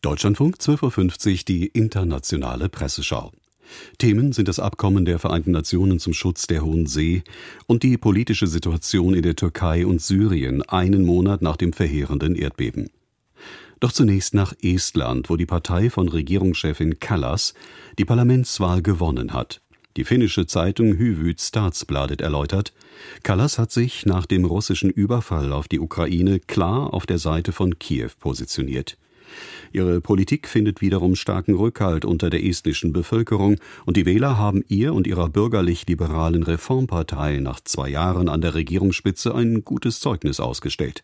Deutschlandfunk 12.50 Uhr die internationale Presseschau. Themen sind das Abkommen der Vereinten Nationen zum Schutz der Hohen See und die politische Situation in der Türkei und Syrien einen Monat nach dem verheerenden Erdbeben. Doch zunächst nach Estland, wo die Partei von Regierungschefin Kallas die Parlamentswahl gewonnen hat. Die finnische Zeitung Hyvyt Staatsbladet erläutert, Kallas hat sich nach dem russischen Überfall auf die Ukraine klar auf der Seite von Kiew positioniert. Ihre Politik findet wiederum starken Rückhalt unter der estnischen Bevölkerung, und die Wähler haben ihr und ihrer bürgerlich-liberalen Reformpartei nach zwei Jahren an der Regierungsspitze ein gutes Zeugnis ausgestellt.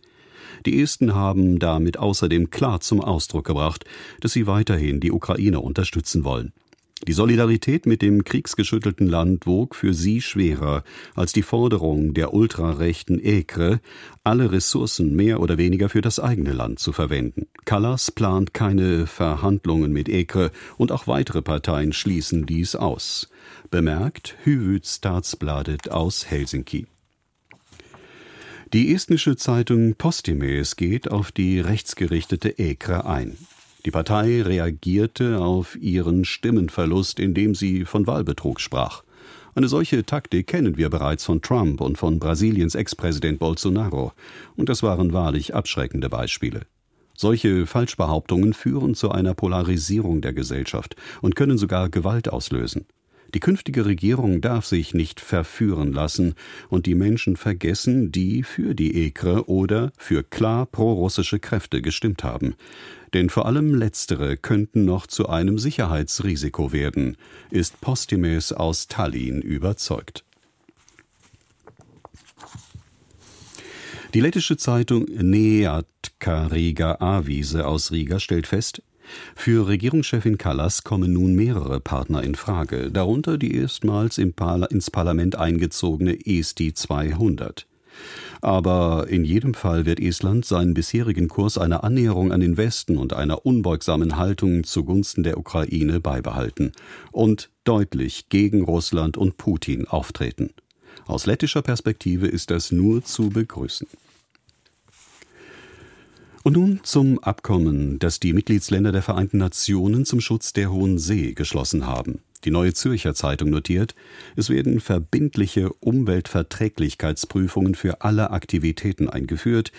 Die Esten haben damit außerdem klar zum Ausdruck gebracht, dass sie weiterhin die Ukraine unterstützen wollen. Die Solidarität mit dem kriegsgeschüttelten Land wog für sie schwerer als die Forderung der ultrarechten Ekre, alle Ressourcen mehr oder weniger für das eigene Land zu verwenden. Kallas plant keine Verhandlungen mit Ekre und auch weitere Parteien schließen dies aus. Bemerkt Hyvyt Staatsbladet aus Helsinki. Die estnische Zeitung Postimees geht auf die rechtsgerichtete Ekre ein. Die Partei reagierte auf ihren Stimmenverlust, indem sie von Wahlbetrug sprach. Eine solche Taktik kennen wir bereits von Trump und von Brasiliens Ex-Präsident Bolsonaro, und das waren wahrlich abschreckende Beispiele. Solche Falschbehauptungen führen zu einer Polarisierung der Gesellschaft und können sogar Gewalt auslösen. Die künftige Regierung darf sich nicht verführen lassen und die Menschen vergessen, die für die Ekre oder für klar prorussische Kräfte gestimmt haben. Denn vor allem letztere könnten noch zu einem Sicherheitsrisiko werden, ist Postimes aus Tallinn überzeugt. Die lettische Zeitung Neatka Riga Avise aus Riga stellt fest, für Regierungschefin Kallas kommen nun mehrere Partner in Frage, darunter die erstmals ins Parlament eingezogene ESTI 200. Aber in jedem Fall wird Estland seinen bisherigen Kurs einer Annäherung an den Westen und einer unbeugsamen Haltung zugunsten der Ukraine beibehalten und deutlich gegen Russland und Putin auftreten. Aus lettischer Perspektive ist das nur zu begrüßen. Und nun zum Abkommen, das die Mitgliedsländer der Vereinten Nationen zum Schutz der Hohen See geschlossen haben. Die Neue Zürcher Zeitung notiert, es werden verbindliche Umweltverträglichkeitsprüfungen für alle Aktivitäten eingeführt,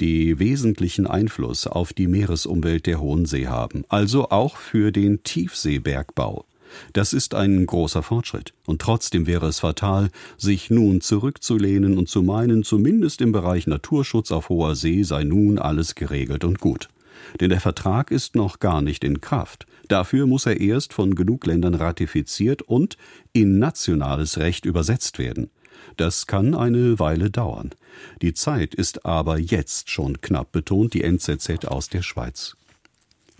die wesentlichen Einfluss auf die Meeresumwelt der Hohen See haben, also auch für den Tiefseebergbau. Das ist ein großer Fortschritt. Und trotzdem wäre es fatal, sich nun zurückzulehnen und zu meinen, zumindest im Bereich Naturschutz auf hoher See sei nun alles geregelt und gut. Denn der Vertrag ist noch gar nicht in Kraft. Dafür muss er erst von genug Ländern ratifiziert und in nationales Recht übersetzt werden. Das kann eine Weile dauern. Die Zeit ist aber jetzt schon knapp, betont die NZZ aus der Schweiz.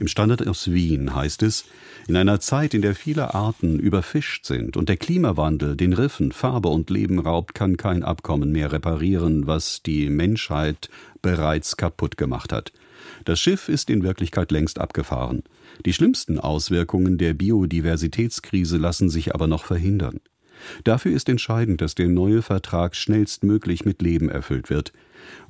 Im Standard aus Wien heißt es, in einer Zeit, in der viele Arten überfischt sind und der Klimawandel den Riffen Farbe und Leben raubt, kann kein Abkommen mehr reparieren, was die Menschheit bereits kaputt gemacht hat. Das Schiff ist in Wirklichkeit längst abgefahren. Die schlimmsten Auswirkungen der Biodiversitätskrise lassen sich aber noch verhindern. Dafür ist entscheidend, dass der neue Vertrag schnellstmöglich mit Leben erfüllt wird.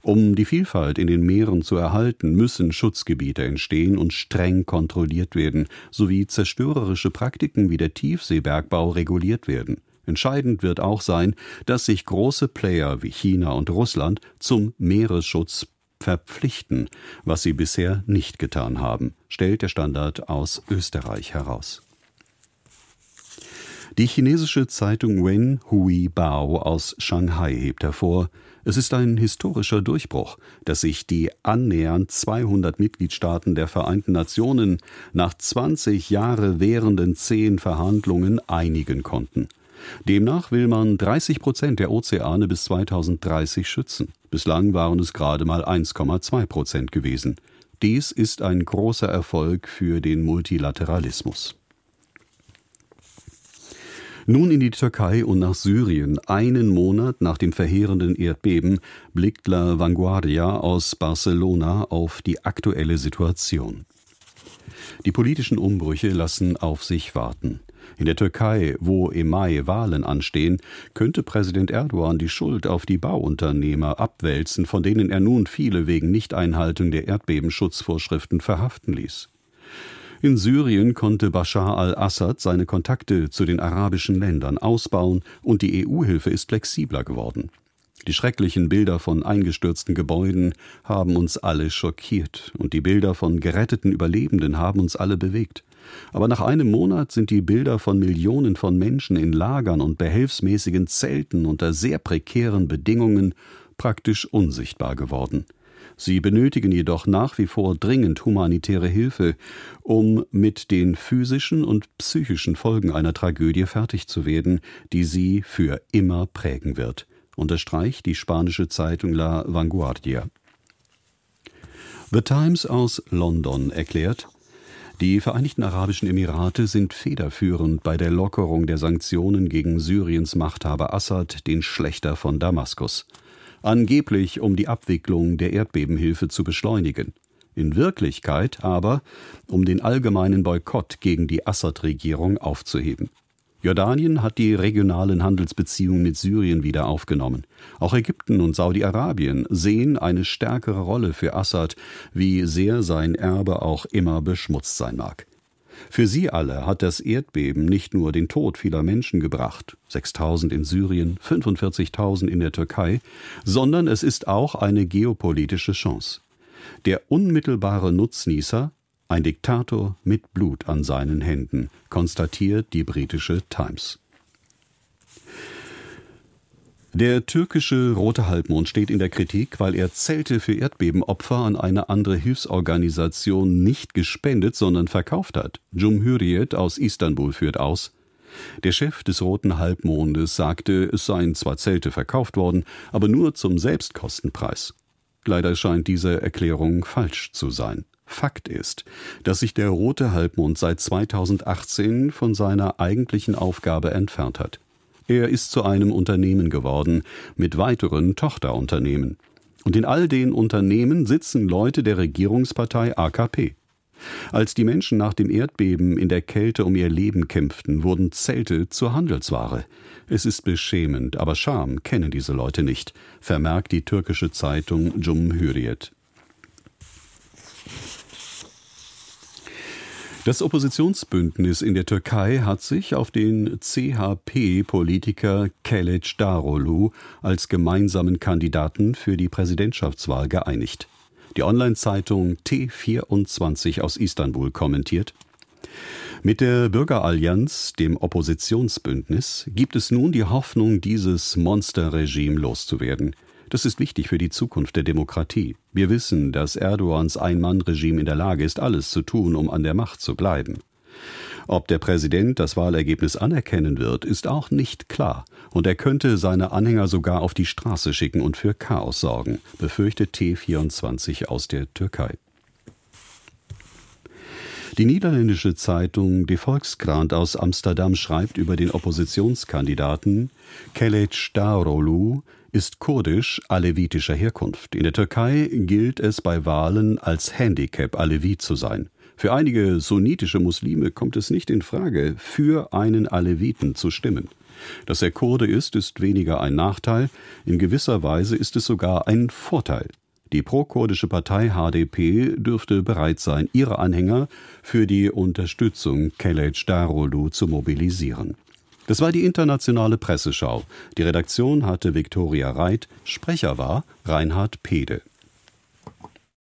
Um die Vielfalt in den Meeren zu erhalten, müssen Schutzgebiete entstehen und streng kontrolliert werden, sowie zerstörerische Praktiken wie der Tiefseebergbau reguliert werden. Entscheidend wird auch sein, dass sich große Player wie China und Russland zum Meeresschutz verpflichten, was sie bisher nicht getan haben, stellt der Standard aus Österreich heraus. Die chinesische Zeitung Wen Hui Bao aus Shanghai hebt hervor, es ist ein historischer Durchbruch, dass sich die annähernd 200 Mitgliedstaaten der Vereinten Nationen nach 20 Jahre währenden zehn Verhandlungen einigen konnten. Demnach will man 30 Prozent der Ozeane bis 2030 schützen. Bislang waren es gerade mal 1,2 Prozent gewesen. Dies ist ein großer Erfolg für den Multilateralismus. Nun in die Türkei und nach Syrien. Einen Monat nach dem verheerenden Erdbeben blickt La Vanguardia aus Barcelona auf die aktuelle Situation. Die politischen Umbrüche lassen auf sich warten. In der Türkei, wo im Mai Wahlen anstehen, könnte Präsident Erdogan die Schuld auf die Bauunternehmer abwälzen, von denen er nun viele wegen Nichteinhaltung der Erdbebenschutzvorschriften verhaften ließ. In Syrien konnte Bashar al-Assad seine Kontakte zu den arabischen Ländern ausbauen und die EU-Hilfe ist flexibler geworden. Die schrecklichen Bilder von eingestürzten Gebäuden haben uns alle schockiert und die Bilder von geretteten Überlebenden haben uns alle bewegt. Aber nach einem Monat sind die Bilder von Millionen von Menschen in Lagern und behelfsmäßigen Zelten unter sehr prekären Bedingungen praktisch unsichtbar geworden. Sie benötigen jedoch nach wie vor dringend humanitäre Hilfe, um mit den physischen und psychischen Folgen einer Tragödie fertig zu werden, die sie für immer prägen wird unterstreicht die spanische Zeitung La Vanguardia. The Times aus London erklärt, die Vereinigten Arabischen Emirate sind federführend bei der Lockerung der Sanktionen gegen Syriens Machthaber Assad, den Schlechter von Damaskus. Angeblich um die Abwicklung der Erdbebenhilfe zu beschleunigen. In Wirklichkeit aber um den allgemeinen Boykott gegen die Assad-Regierung aufzuheben. Jordanien hat die regionalen Handelsbeziehungen mit Syrien wieder aufgenommen. Auch Ägypten und Saudi-Arabien sehen eine stärkere Rolle für Assad, wie sehr sein Erbe auch immer beschmutzt sein mag. Für sie alle hat das Erdbeben nicht nur den Tod vieler Menschen gebracht, 6000 in Syrien, 45.000 in der Türkei, sondern es ist auch eine geopolitische Chance. Der unmittelbare Nutznießer ein Diktator mit Blut an seinen Händen, konstatiert die britische Times. Der türkische Rote Halbmond steht in der Kritik, weil er Zelte für Erdbebenopfer an eine andere Hilfsorganisation nicht gespendet, sondern verkauft hat. Cumhuriyet aus Istanbul führt aus. Der Chef des Roten Halbmondes sagte, es seien zwar Zelte verkauft worden, aber nur zum Selbstkostenpreis. Leider scheint diese Erklärung falsch zu sein. Fakt ist, dass sich der Rote Halbmond seit 2018 von seiner eigentlichen Aufgabe entfernt hat. Er ist zu einem Unternehmen geworden mit weiteren Tochterunternehmen. Und in all den Unternehmen sitzen Leute der Regierungspartei AKP. Als die Menschen nach dem Erdbeben in der Kälte um ihr Leben kämpften, wurden Zelte zur Handelsware. Es ist beschämend, aber Scham kennen diese Leute nicht, vermerkt die türkische Zeitung Cumhuriyet. Das Oppositionsbündnis in der Türkei hat sich auf den CHP-Politiker Keleç Darolu als gemeinsamen Kandidaten für die Präsidentschaftswahl geeinigt. Die Online-Zeitung T24 aus Istanbul kommentiert mit der Bürgerallianz, dem Oppositionsbündnis, gibt es nun die Hoffnung, dieses Monsterregime loszuwerden. Das ist wichtig für die Zukunft der Demokratie. Wir wissen, dass Erdogans Ein-Mann-Regime in der Lage ist, alles zu tun, um an der Macht zu bleiben. Ob der Präsident das Wahlergebnis anerkennen wird, ist auch nicht klar, und er könnte seine Anhänger sogar auf die Straße schicken und für Chaos sorgen, befürchtet T24 aus der Türkei. Die niederländische Zeitung De Volkskrant aus Amsterdam schreibt über den Oppositionskandidaten Keleç Darolu, ist kurdisch alevitischer Herkunft. In der Türkei gilt es bei Wahlen als Handicap, Alevit zu sein. Für einige sunnitische Muslime kommt es nicht in Frage, für einen Aleviten zu stimmen. Dass er Kurde ist, ist weniger ein Nachteil, in gewisser Weise ist es sogar ein Vorteil. Die prokurdische Partei HDP dürfte bereit sein, ihre Anhänger für die Unterstützung Keleç Darolu zu mobilisieren. Das war die internationale Presseschau. Die Redaktion hatte Viktoria Reit, Sprecher war Reinhard Pede.